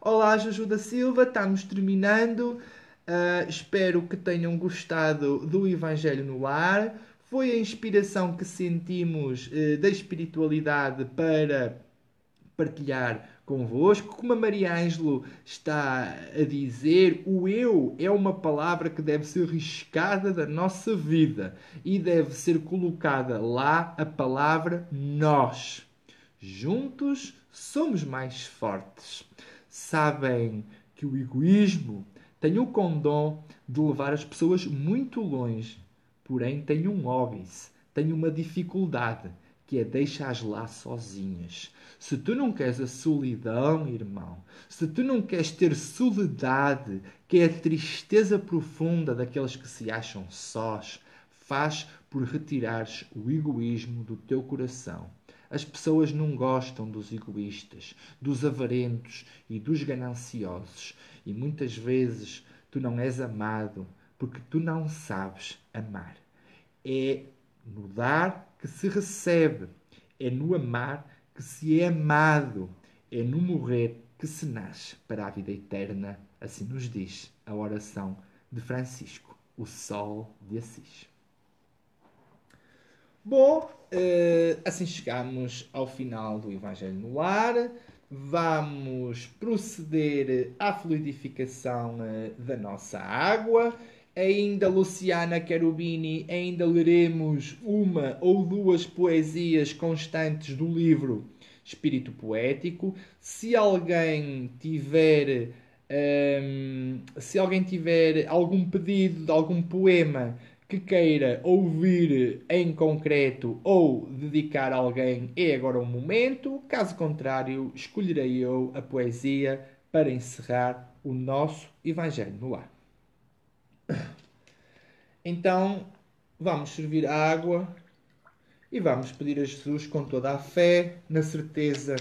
S1: Olá, Juju da Silva, estamos terminando. Uh, espero que tenham gostado do Evangelho no Lar. Foi a inspiração que sentimos uh, da espiritualidade para partilhar convosco. Como a Maria Ângelo está a dizer, o eu é uma palavra que deve ser riscada da nossa vida e deve ser colocada lá a palavra nós. Juntos somos mais fortes. Sabem que o egoísmo tem o condom de levar as pessoas muito longe, porém tem um óbice, tem uma dificuldade que é deixar lá sozinhas. Se tu não queres a solidão, irmão, se tu não queres ter soledade, que é a tristeza profunda daqueles que se acham sós, faz por retirares o egoísmo do teu coração. As pessoas não gostam dos egoístas, dos avarentos e dos gananciosos, e muitas vezes tu não és amado porque tu não sabes amar. É no dar que se recebe, é no amar que se é amado, é no morrer que se nasce para a vida eterna, assim nos diz a oração de Francisco, o Sol de Assis. Bom, eh, assim chegamos ao final do Evangelho no Lar. vamos proceder à fluidificação eh, da nossa água. Ainda Luciana Cherubini, ainda leremos uma ou duas poesias constantes do livro Espírito Poético. Se alguém tiver um, se alguém tiver algum pedido de algum poema que queira ouvir em concreto ou dedicar a alguém, é agora o momento. Caso contrário, escolherei eu a poesia para encerrar o nosso Evangelho no Lar. Então, vamos servir água e vamos pedir a Jesus com toda a fé, na certeza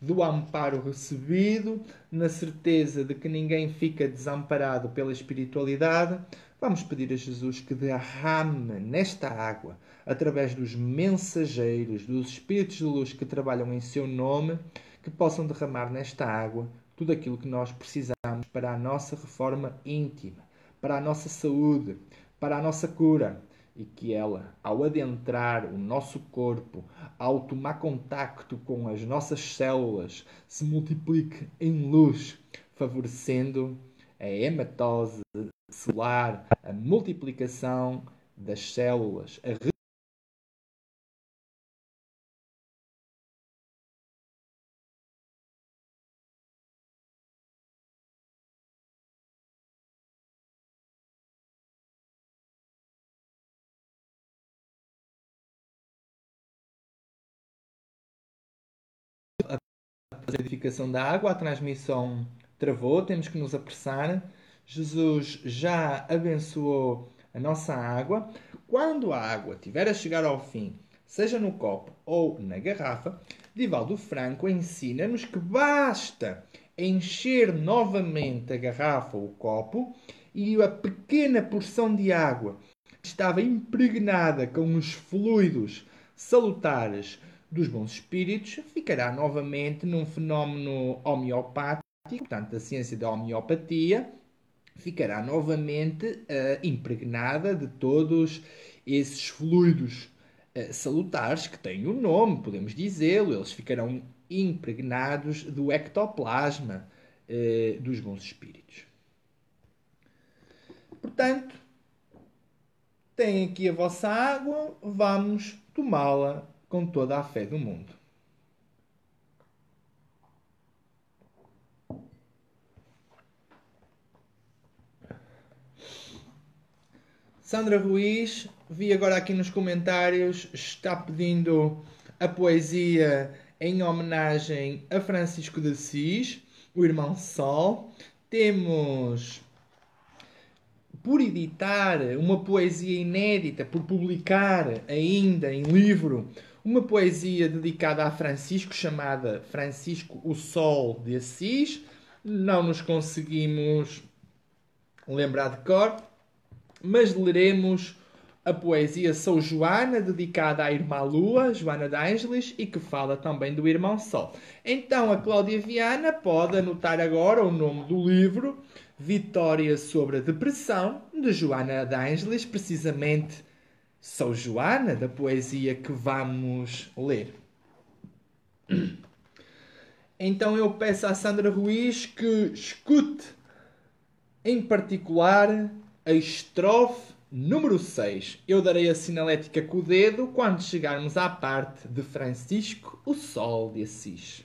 S1: do amparo recebido, na certeza de que ninguém fica desamparado pela espiritualidade, vamos pedir a Jesus que derrame nesta água, através dos mensageiros, dos espíritos de luz que trabalham em seu nome, que possam derramar nesta água tudo aquilo que nós precisamos para a nossa reforma íntima, para a nossa saúde, para a nossa cura e que ela, ao adentrar o nosso corpo, ao tomar contacto com as nossas células, se multiplique em luz, favorecendo a hematose celular, a multiplicação das células, a edificação da água, a transmissão travou, temos que nos apressar. Jesus já abençoou a nossa água. Quando a água tiver a chegar ao fim, seja no copo ou na garrafa, Divaldo Franco ensina-nos que basta encher novamente a garrafa ou o copo e a pequena porção de água estava impregnada com os fluidos salutares dos bons espíritos ficará novamente num fenómeno homeopático, portanto, a ciência da homeopatia ficará novamente uh, impregnada de todos esses fluidos uh, salutares que têm o um nome, podemos dizê-lo, eles ficarão impregnados do ectoplasma uh, dos bons espíritos. Portanto, tem aqui a vossa água, vamos tomá-la com toda a fé do mundo. Sandra Ruiz, vi agora aqui nos comentários, está pedindo a poesia em homenagem a Francisco de Assis, o irmão Sol. Temos por editar uma poesia inédita, por publicar ainda em livro uma poesia dedicada a Francisco, chamada Francisco o Sol de Assis. Não nos conseguimos lembrar de cor, mas leremos a poesia Sou Joana, dedicada à irmã Lua, Joana de Ângeles, e que fala também do irmão Sol. Então a Cláudia Viana pode anotar agora o nome do livro, Vitória sobre a Depressão, de Joana de Ângeles, precisamente sou Joana, da poesia que vamos ler. Então eu peço à Sandra Ruiz que escute em particular a estrofe número 6. Eu darei a sinalética com o dedo quando chegarmos à parte de Francisco, o Sol de Assis.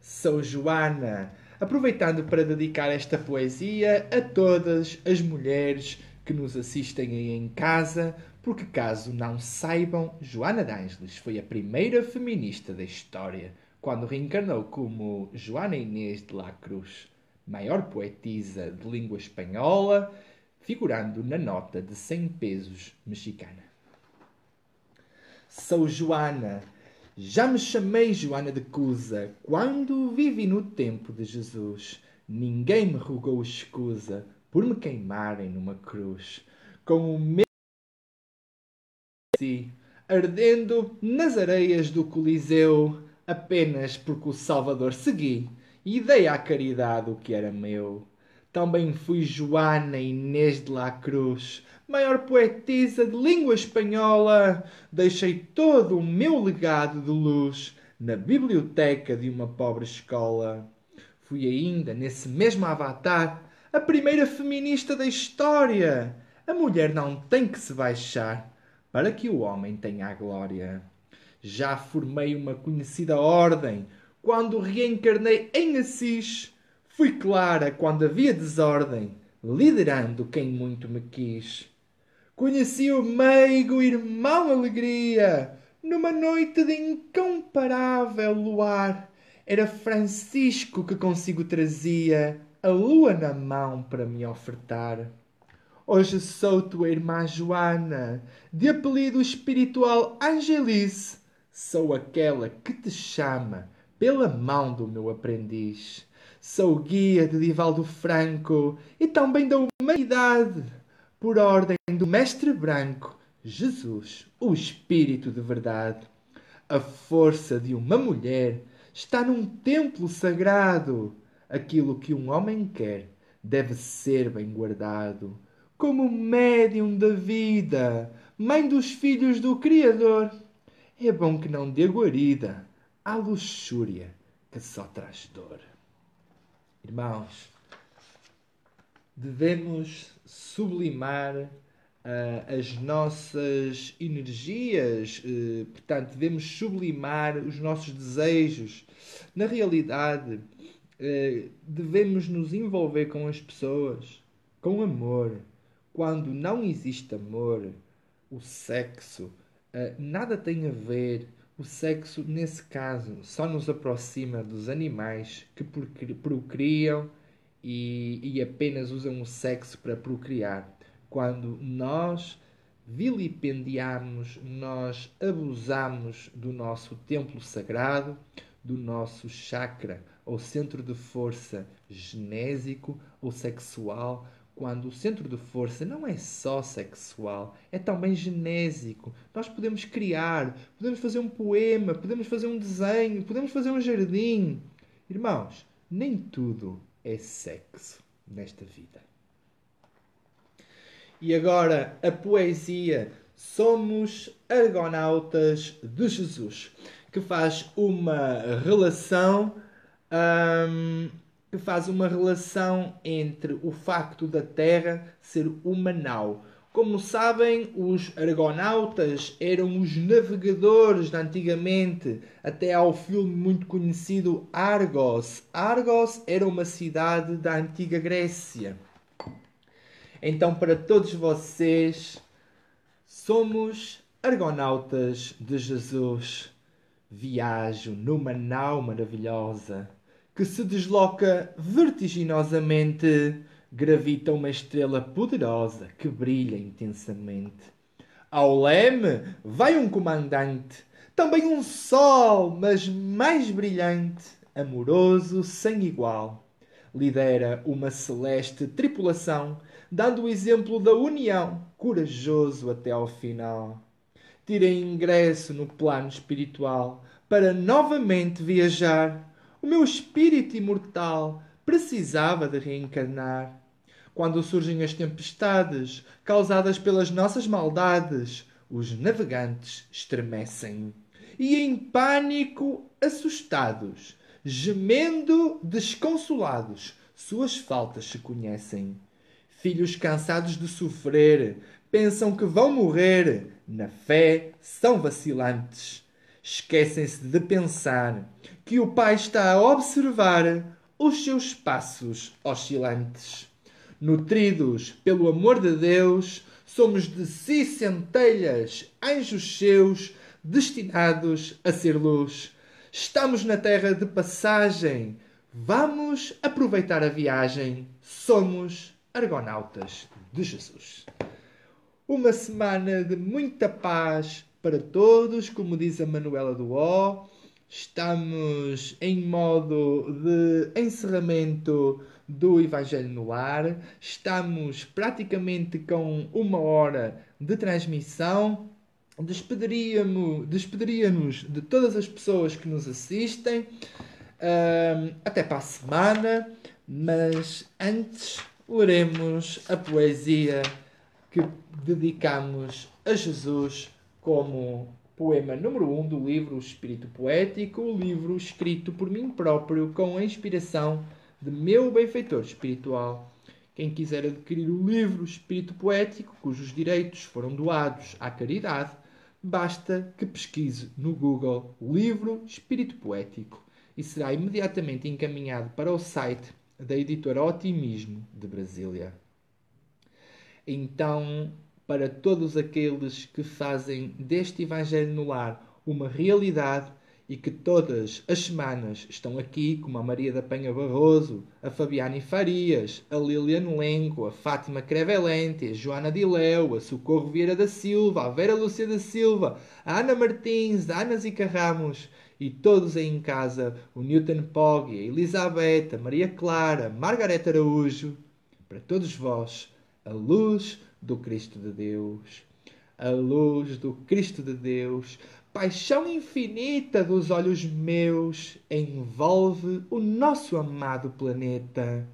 S1: Sou Joana, aproveitando para dedicar esta poesia a todas as mulheres que nos assistem aí em casa, porque caso não saibam, Joana de Ângeles foi a primeira feminista da história, quando reencarnou como Joana Inês de la Cruz, maior poetisa de língua espanhola, figurando na nota de 100 pesos mexicana. Sou Joana, já me chamei Joana de Cusa, quando vivi no tempo de Jesus. Ninguém me rogou escusa por me queimarem numa cruz. Com o meu si, ardendo nas areias do Coliseu, apenas porque o Salvador segui e dei à caridade o que era meu. Também fui Joana Inês de la Cruz, maior poetisa de língua espanhola. Deixei todo o meu legado de luz na biblioteca de uma pobre escola. Fui ainda, nesse mesmo avatar, a primeira feminista da história. A mulher não tem que se baixar para que o homem tenha a glória. Já formei uma conhecida ordem quando reencarnei em Assis. Fui clara quando havia desordem, liderando quem muito me quis. Conheci o meigo irmão Alegria numa noite de incomparável luar. Era Francisco que consigo trazia a lua na mão para me ofertar. Hoje sou tua irmã Joana, de apelido espiritual Angelice. Sou aquela que te chama pela mão do meu aprendiz. Sou guia de Divaldo Franco e também da humanidade por ordem do Mestre Branco, Jesus, o Espírito de verdade. A força de uma mulher está num templo sagrado. Aquilo que um homem quer deve ser bem guardado. Como médium da vida, mãe dos filhos do Criador, é bom que não dê guarida à luxúria que só traz dor. Irmãos, devemos sublimar uh, as nossas energias, uh, portanto, devemos sublimar os nossos desejos. Na realidade, uh, devemos nos envolver com as pessoas com amor. Quando não existe amor, o sexo nada tem a ver. O sexo, nesse caso, só nos aproxima dos animais que procriam e, e apenas usam o sexo para procriar. Quando nós vilipendiamos, nós abusamos do nosso templo sagrado, do nosso chakra ou centro de força genésico ou sexual, quando o centro de força não é só sexual, é também genésico. Nós podemos criar, podemos fazer um poema, podemos fazer um desenho, podemos fazer um jardim. Irmãos, nem tudo é sexo nesta vida. E agora a poesia Somos Argonautas de Jesus, que faz uma relação hum, que faz uma relação entre o facto da Terra ser uma nau como sabem, os argonautas eram os navegadores de antigamente, até ao filme muito conhecido Argos. Argos era uma cidade da antiga Grécia. Então, para todos vocês, somos argonautas de Jesus. Viajo numa nau maravilhosa que se desloca vertiginosamente gravita uma estrela poderosa que brilha intensamente. Ao leme vai um comandante, também um sol, mas mais brilhante, amoroso, sem igual. Lidera uma celeste tripulação, dando o exemplo da união, corajoso até ao final. Tira ingresso no plano espiritual para novamente viajar. O meu espírito imortal precisava de reencarnar quando surgem as tempestades causadas pelas nossas maldades, os navegantes estremecem e, em pânico, assustados, gemendo desconsolados, suas faltas se conhecem. Filhos cansados de sofrer, pensam que vão morrer, na fé são vacilantes. Esquecem-se de pensar que o Pai está a observar os seus passos oscilantes nutridos pelo amor de Deus, somos de si centelhas, anjos seus, destinados a ser luz. Estamos na terra de passagem. Vamos aproveitar a viagem. Somos argonautas de Jesus. Uma semana de muita paz para todos, como diz a Manuela do O. Estamos em modo de encerramento do Evangelho no Lar. Estamos praticamente com uma hora de transmissão. Despediríamos, despediríamos de todas as pessoas que nos assistem até para a semana, mas antes leremos a poesia que dedicamos a Jesus como poema número 1 um do livro Espírito Poético, livro escrito por mim próprio com a inspiração de meu benfeitor espiritual. Quem quiser adquirir o livro Espírito Poético, cujos direitos foram doados à caridade, basta que pesquise no Google Livro Espírito Poético e será imediatamente encaminhado para o site da editora Otimismo de Brasília. Então, para todos aqueles que fazem deste Evangelho no Lar uma realidade e que todas as semanas estão aqui, como a Maria da Penha Barroso, a Fabiane Farias, a Liliane Lenco, a Fátima Crevelente, a Joana Dileu, a Socorro Vieira da Silva, a Vera Lúcia da Silva, a Ana Martins, a Ana Zica Ramos e todos aí em casa, o Newton Poggi, a Elizabeth, a Maria Clara, a Margareta Araújo, para todos vós, a luz do Cristo de Deus, a luz do Cristo de Deus, paixão infinita dos olhos meus envolve o nosso amado planeta.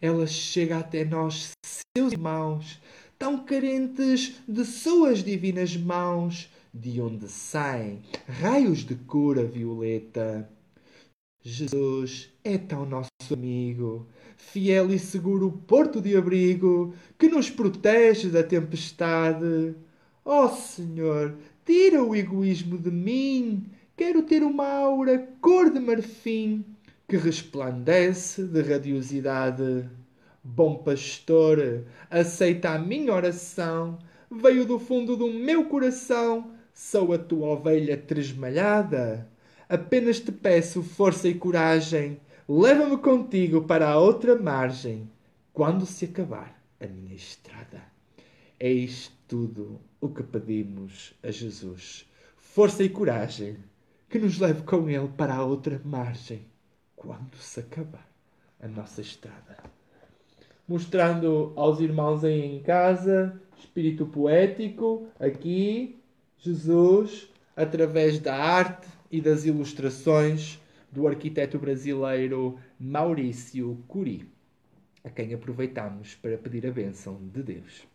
S1: Ela chega até nós, seus irmãos, tão carentes de suas divinas mãos, de onde saem raios de cura violeta. Jesus é tão nosso amigo, fiel e seguro porto de abrigo, que nos protege da tempestade. Ó oh, Senhor, tira o egoísmo de mim, quero ter uma aura cor de marfim, que resplandece de radiosidade. Bom pastor, aceita a minha oração, veio do fundo do meu coração, sou a tua ovelha tresmalhada. Apenas te peço força e coragem, leva-me contigo para a outra margem, quando se acabar a minha estrada. Eis tudo o que pedimos a Jesus. Força e coragem, que nos leve com Ele para a outra margem, quando se acabar a nossa estrada. Mostrando aos irmãos aí em casa, espírito poético, aqui, Jesus, através da arte e das ilustrações do arquiteto brasileiro Maurício Curi, a quem aproveitamos para pedir a bênção de Deus.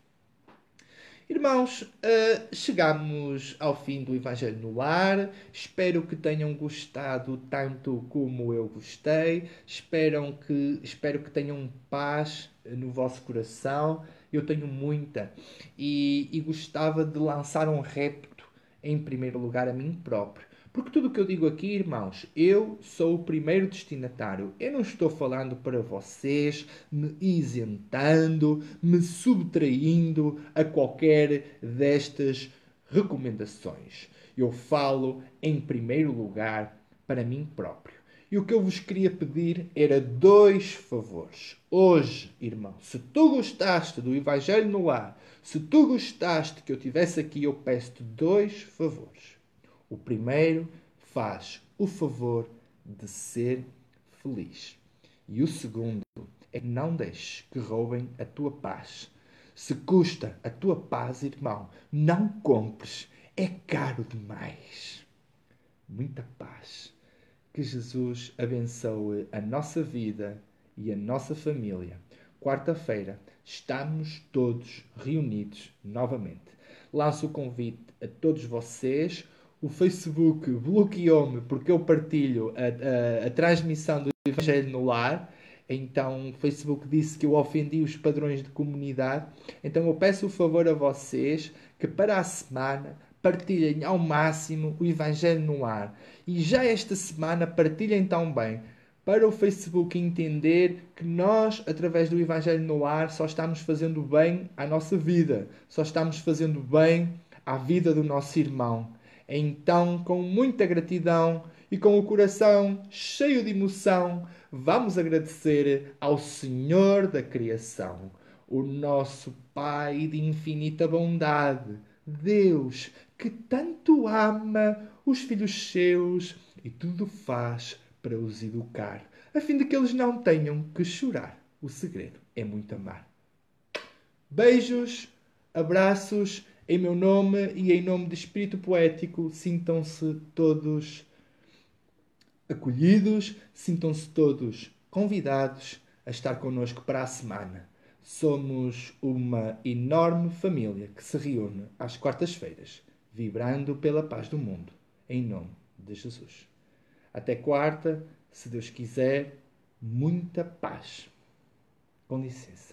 S1: Irmãos, uh, chegamos ao fim do Evangelho no Lar. Espero que tenham gostado tanto como eu gostei. Espero que, espero que tenham paz no vosso coração. Eu tenho muita. E, e gostava de lançar um repto, em primeiro lugar, a mim próprio. Porque tudo o que eu digo aqui, irmãos, eu sou o primeiro destinatário. Eu não estou falando para vocês, me isentando, me subtraindo a qualquer destas recomendações. Eu falo, em primeiro lugar, para mim próprio. E o que eu vos queria pedir era dois favores. Hoje, irmão, se tu gostaste do Evangelho no Ar, se tu gostaste que eu tivesse aqui, eu peço-te dois favores. O primeiro faz o favor de ser feliz. E o segundo é não deixes que roubem a tua paz. Se custa a tua paz, irmão, não compres. É caro demais. Muita paz. Que Jesus abençoe a nossa vida e a nossa família. Quarta-feira estamos todos reunidos novamente. Lanço o convite a todos vocês o Facebook bloqueou-me porque eu partilho a, a, a, transmissão do Evangelho no lar. Então o Facebook disse que eu ofendi os padrões de comunidade. Então eu peço o favor a vocês que para a semana partilhem ao máximo o Evangelho no lar. E já esta semana partilhem também para o Facebook entender que nós, através do Evangelho no lar, só estamos fazendo bem à nossa vida, só estamos fazendo bem à vida do nosso irmão. Então, com muita gratidão e com o coração cheio de emoção, vamos agradecer ao Senhor da criação, o nosso Pai de infinita bondade, Deus que tanto ama os filhos seus e tudo faz para os educar, a fim de que eles não tenham que chorar. O segredo é muito amar. Beijos, abraços em meu nome e em nome do Espírito Poético, sintam-se todos acolhidos, sintam-se todos convidados a estar connosco para a semana. Somos uma enorme família que se reúne às quartas-feiras vibrando pela paz do mundo, em nome de Jesus. Até quarta, se Deus quiser, muita paz. Com licença.